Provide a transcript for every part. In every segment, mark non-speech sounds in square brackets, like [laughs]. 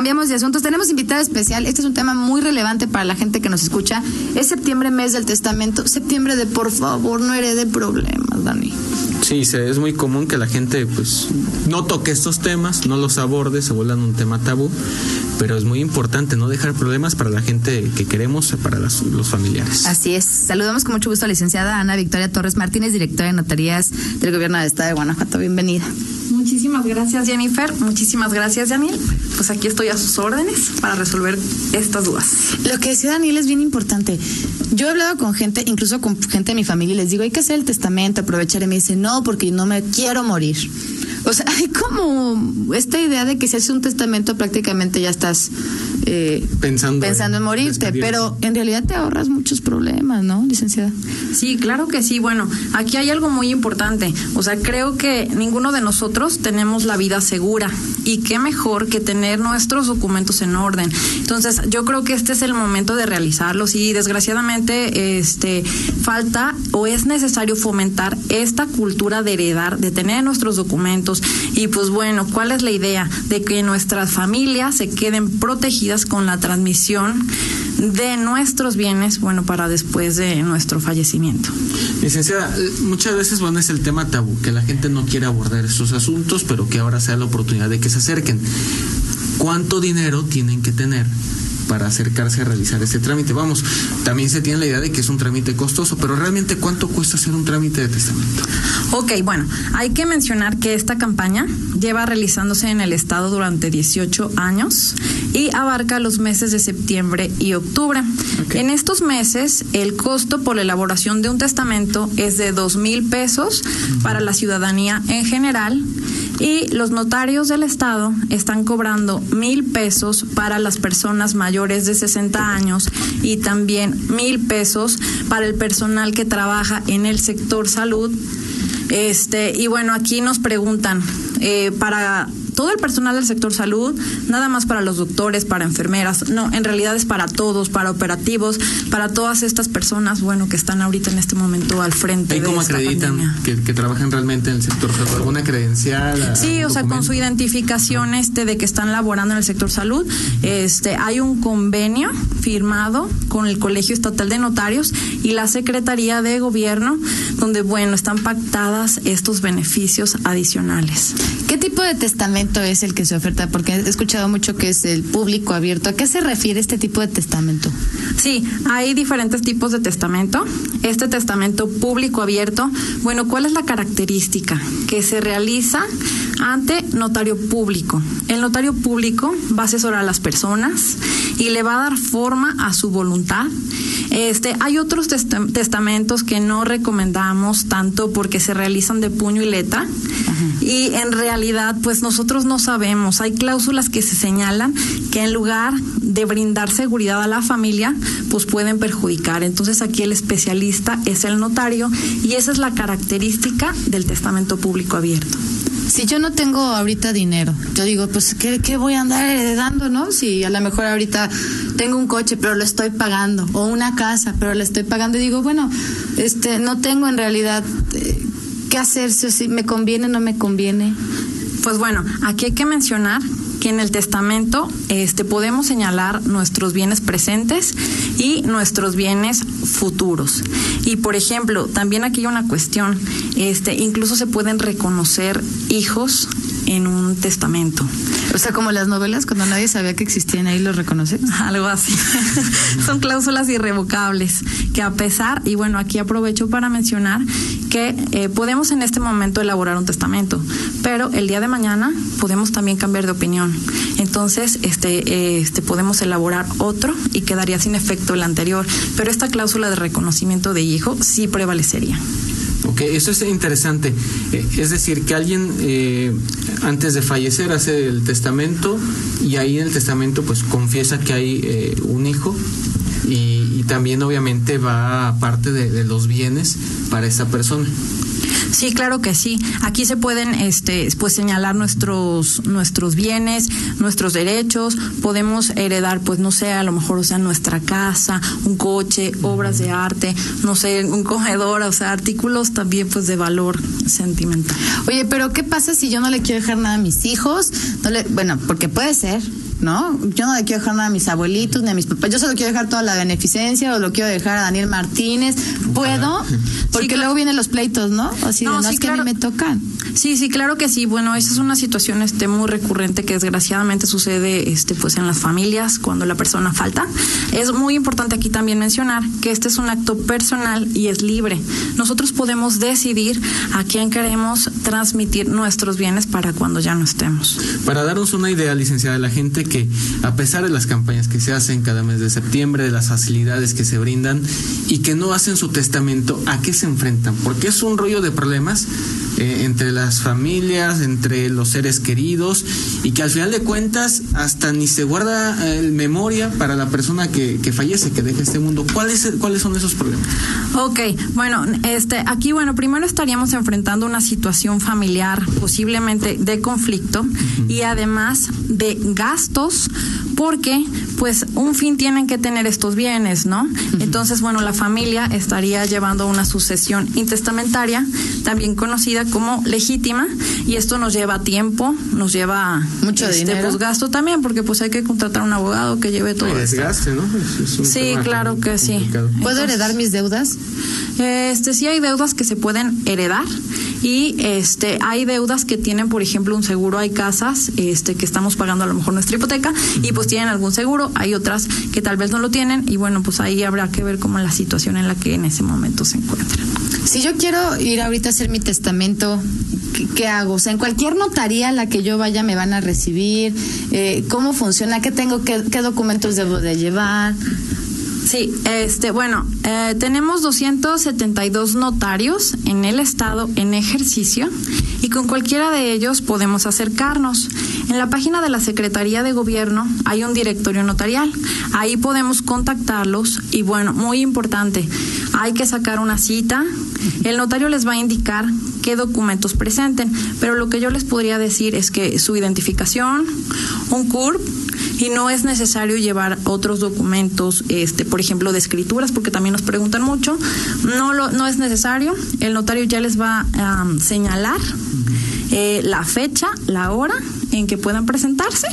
cambiamos de asuntos. Tenemos invitada especial. Este es un tema muy relevante para la gente que nos escucha. Es septiembre, mes del testamento. Septiembre de por favor, no herede problemas, Dani. Sí, es muy común que la gente pues no toque estos temas, no los aborde, se vuelvan un tema tabú, pero es muy importante no dejar problemas para la gente que queremos, para los familiares. Así es. Saludamos con mucho gusto a la licenciada Ana Victoria Torres Martínez, directora de notarías del Gobierno del Estado de Guanajuato. Bienvenida. Muchísimas gracias, Jennifer. Muchísimas gracias, Daniel. Pues aquí estoy a sus órdenes para resolver estas dudas. Lo que decía Daniel es bien importante. Yo he hablado con gente, incluso con gente de mi familia, y les digo, hay que hacer el testamento, aprovechar, y me dicen, no, porque no me quiero morir. O sea, [laughs] hay como esta idea de que si haces un testamento prácticamente ya estás eh, pensando, pensando en, morirte, pero en realidad te ahorras muchos problemas, ¿no, licenciada? Sí, claro que sí. Bueno, aquí hay algo muy importante. O sea, creo que ninguno de nosotros tenemos la vida segura y qué mejor que tener nuestros documentos en orden. Entonces, yo creo que este es el momento de realizarlos y desgraciadamente este falta o es necesario fomentar esta cultura de heredar, de tener nuestros documentos y pues bueno, ¿cuál es la idea? De que nuestras familias se queden protegidas con la transmisión de nuestros bienes, bueno, para después de nuestro fallecimiento. Licenciada, muchas veces, bueno, es el tema tabú, que la gente no quiere abordar estos asuntos, pero que ahora sea la oportunidad de que se acerquen. ¿Cuánto dinero tienen que tener para acercarse a realizar este trámite. Vamos, también se tiene la idea de que es un trámite costoso, pero realmente cuánto cuesta hacer un trámite de testamento. Ok, bueno, hay que mencionar que esta campaña lleva realizándose en el estado durante 18 años y abarca los meses de septiembre y octubre. En estos meses, el costo por la elaboración de un testamento es de dos mil pesos para la ciudadanía en general y los notarios del Estado están cobrando mil pesos para las personas mayores de 60 años y también mil pesos para el personal que trabaja en el sector salud. Este, y bueno, aquí nos preguntan, eh, para todo el personal del sector salud, nada más para los doctores, para enfermeras, no, en realidad es para todos, para operativos, para todas estas personas, bueno, que están ahorita en este momento al frente. ¿Y cómo acreditan que, trabajan realmente en el sector salud? ¿Alguna credencial? Sí, o sea, con su identificación este de que están laborando en el sector salud, este, hay un convenio firmado con el Colegio Estatal de Notarios y la Secretaría de Gobierno, donde, bueno, están pactadas estos beneficios adicionales. ¿Qué tipo de testamento es el que se oferta? Porque he escuchado mucho que es el público abierto. ¿A qué se refiere este tipo de testamento? Sí, hay diferentes tipos de testamento. Este testamento público abierto, bueno, ¿cuál es la característica? Que se realiza ante notario público. El notario público va a asesorar a las personas y le va a dar forma a su voluntad. Este, hay otros testamentos que no recomendamos tanto porque se realizan de puño y letra y en realidad pues nosotros no sabemos. Hay cláusulas que se señalan que en lugar de brindar seguridad a la familia pues pueden perjudicar. Entonces aquí el especialista es el notario y esa es la característica del testamento público abierto si yo no tengo ahorita dinero, yo digo, pues, ¿qué, ¿qué, voy a andar heredando, no? Si a lo mejor ahorita tengo un coche, pero lo estoy pagando, o una casa, pero lo estoy pagando, y digo, bueno, este, no tengo en realidad eh, qué hacer, si me conviene o no me conviene. Pues bueno, aquí hay que mencionar que en el testamento este, podemos señalar nuestros bienes presentes y nuestros bienes futuros. Y por ejemplo, también aquí hay una cuestión, este, incluso se pueden reconocer hijos en un testamento. O sea, como las novelas, cuando nadie sabía que existían, ahí los reconoces. [laughs] Algo así. [laughs] Son cláusulas irrevocables que a pesar, y bueno, aquí aprovecho para mencionar que eh, podemos en este momento elaborar un testamento, pero el día de mañana podemos también cambiar de opinión. Entonces, este, este podemos elaborar otro y quedaría sin efecto el anterior. Pero esta cláusula de reconocimiento de hijo sí prevalecería. Ok, eso es interesante. Eh, es decir, que alguien eh, antes de fallecer hace el testamento y ahí en el testamento pues confiesa que hay eh, un hijo y, también obviamente va parte de, de los bienes para esa persona. Sí, claro que sí. Aquí se pueden este, pues señalar nuestros, nuestros bienes, nuestros derechos. Podemos heredar, pues no sé, a lo mejor, o sea, nuestra casa, un coche, obras de arte, no sé, un cogedor, o sea, artículos también pues de valor sentimental. Oye, pero ¿qué pasa si yo no le quiero dejar nada a mis hijos? No le, bueno, porque puede ser ¿no? Yo no le quiero dejar nada a mis abuelitos ni a mis papás. Yo solo quiero dejar toda la beneficencia o lo quiero dejar a Daniel Martínez. ¿Puedo? Porque luego vienen los pleitos, ¿no? Así de, no, es que a mí me tocan. Sí, sí, claro que sí. Bueno, esa es una situación este muy recurrente que desgraciadamente sucede este pues en las familias cuando la persona falta. Es muy importante aquí también mencionar que este es un acto personal y es libre. Nosotros podemos decidir a quién queremos transmitir nuestros bienes para cuando ya no estemos. Para darnos una idea, licenciada, de la gente que a pesar de las campañas que se hacen cada mes de septiembre, de las facilidades que se brindan y que no hacen su testamento, ¿a qué se enfrentan? Porque es un rollo de problemas eh, entre las familias, entre los seres queridos y que al final de cuentas hasta ni se guarda eh, memoria para la persona que, que, fallece, que deja este mundo. ¿Cuáles, ¿Cuáles son esos problemas? Ok, bueno, este, aquí, bueno, primero estaríamos enfrentando una situación familiar posiblemente de conflicto y además de gastos porque pues un fin tienen que tener estos bienes, ¿no? Entonces, bueno, la familia estaría llevando una sucesión intestamentaria, también conocida como legítima, y esto nos lleva tiempo, nos lleva mucho este, dinero. Pues, gasto también, porque pues hay que contratar a un abogado que lleve todo. Desgaste, ¿no? sí, claro que sí. ¿Puedo heredar mis deudas? Este sí hay deudas que se pueden heredar y este hay deudas que tienen por ejemplo un seguro hay casas este que estamos pagando a lo mejor nuestra hipoteca y pues tienen algún seguro hay otras que tal vez no lo tienen y bueno pues ahí habrá que ver cómo la situación en la que en ese momento se encuentran si yo quiero ir ahorita a hacer mi testamento ¿qué, hago? O sea, en cualquier notaría a la que yo vaya me van a recibir, eh, ¿cómo funciona? ¿Qué tengo? Qué, ¿Qué documentos debo de llevar? Sí, este, bueno, eh, tenemos 272 notarios en el estado en ejercicio y con cualquiera de ellos podemos acercarnos. En la página de la Secretaría de Gobierno hay un directorio notarial. Ahí podemos contactarlos y bueno, muy importante, hay que sacar una cita. El notario les va a indicar qué documentos presenten, pero lo que yo les podría decir es que su identificación, un CURP, y no es necesario llevar otros documentos, este, por ejemplo, de escrituras, porque también nos preguntan mucho. No, lo, no es necesario. El notario ya les va a señalar eh, la fecha, la hora en que puedan presentarse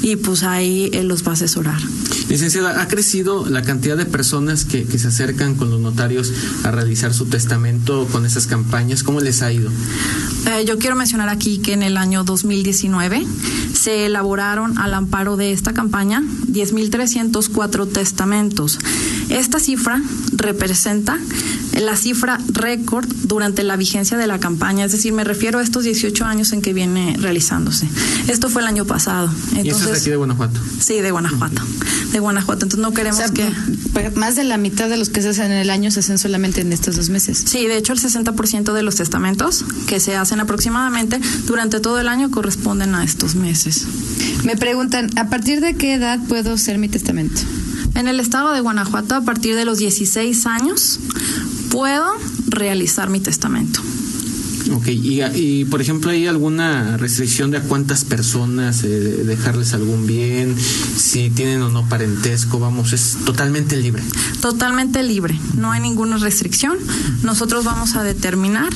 y pues ahí él los va a asesorar. Licenciada, ¿ha crecido la cantidad de personas que, que, se acercan con los notarios a realizar su testamento con esas campañas? ¿Cómo les ha ido? Eh, yo quiero mencionar aquí que en el año 2019 se elaboraron al amparo de esta campaña 10.304 testamentos. Esta cifra representa la cifra récord durante la vigencia de la campaña, es decir, me refiero a estos 18 años en que viene realizándose. Esto fue el año pasado. Entonces, ¿Y eso es de aquí de Guanajuato? Sí, de Guanajuato. De Guanajuato. Entonces no queremos que... Más de la mitad de los que se hacen en el año se hacen solamente en estos dos meses. Sí, de hecho el 60% de los testamentos que se hacen aproximadamente durante todo el año corresponden a estos meses. Me preguntan, ¿a partir de qué edad puedo hacer mi testamento? En el estado de Guanajuato, a partir de los 16 años, puedo realizar mi testamento. Ok, y, por ejemplo, ¿hay alguna restricción de a cuántas personas eh, dejarles algún bien? Si tienen o no parentesco, vamos, es totalmente libre. Totalmente libre, no hay ninguna restricción. Nosotros vamos a determinar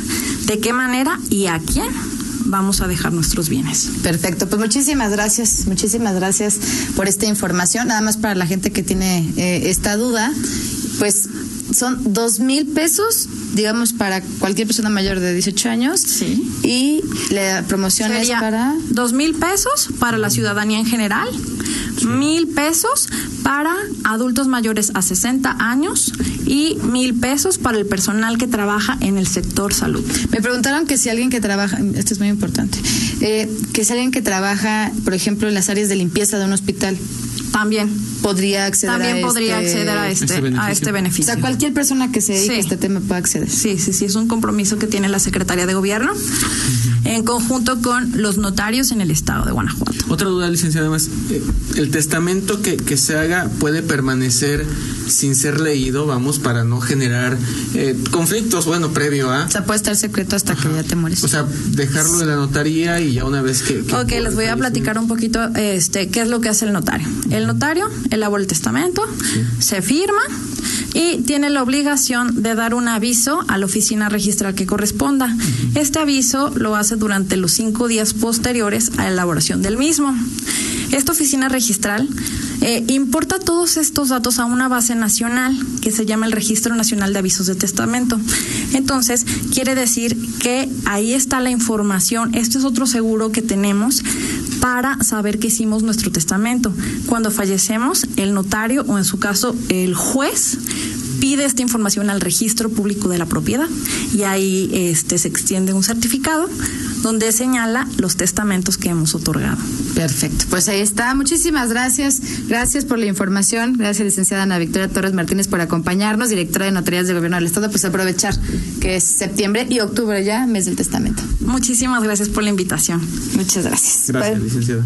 de qué manera y a quién vamos a dejar nuestros bienes. Perfecto, pues muchísimas gracias, muchísimas gracias por esta información. Nada más para la gente que tiene eh, esta duda, pues son dos mil pesos, digamos, para cualquier persona mayor de 18 años. Sí. Y la promoción es para. Dos mil pesos para la ciudadanía en general. Mil pesos para adultos mayores a 60 años y mil pesos para el personal que trabaja en el sector salud. Me preguntaron que si alguien que trabaja, esto es muy importante, eh, que si alguien que trabaja, por ejemplo, en las áreas de limpieza de un hospital, también podría acceder también a podría este, acceder a este, este a este beneficio. O sea, cualquier persona que se dedique a este tema puede acceder. Sí, sí, sí, es un compromiso que tiene la Secretaría de Gobierno en conjunto con los notarios en el estado de Guanajuato. Otra duda, licenciada, además, eh, el testamento que, que se haga puede permanecer sin ser leído, vamos, para no generar eh, conflictos, bueno, previo a... O sea, puede estar secreto hasta que ya te mueres. O sea, dejarlo de la notaría y ya una vez que... ok, les voy a platicar un poquito este, qué es lo que hace el notario. El notario elabora el testamento, se firma y tiene la obligación de dar un aviso a la oficina registral que corresponda. Este aviso lo hace durante los cinco días posteriores a la elaboración del mismo. Esta oficina registral eh, importa todos estos datos a una base nacional que se llama el Registro Nacional de Avisos de Testamento. Entonces, quiere decir que ahí está la información. Este es otro seguro que tenemos para saber que hicimos nuestro testamento. Cuando fallecemos, el notario o en su caso el juez pide esta información al registro público de la propiedad y ahí este se extiende un certificado donde señala los testamentos que hemos otorgado. Perfecto, pues ahí está. Muchísimas gracias. Gracias por la información. Gracias, licenciada Ana Victoria Torres Martínez, por acompañarnos, directora de Notarías del Gobierno del Estado. Pues aprovechar que es septiembre y octubre ya, mes del testamento. Muchísimas gracias por la invitación. Muchas gracias. Gracias, licenciada.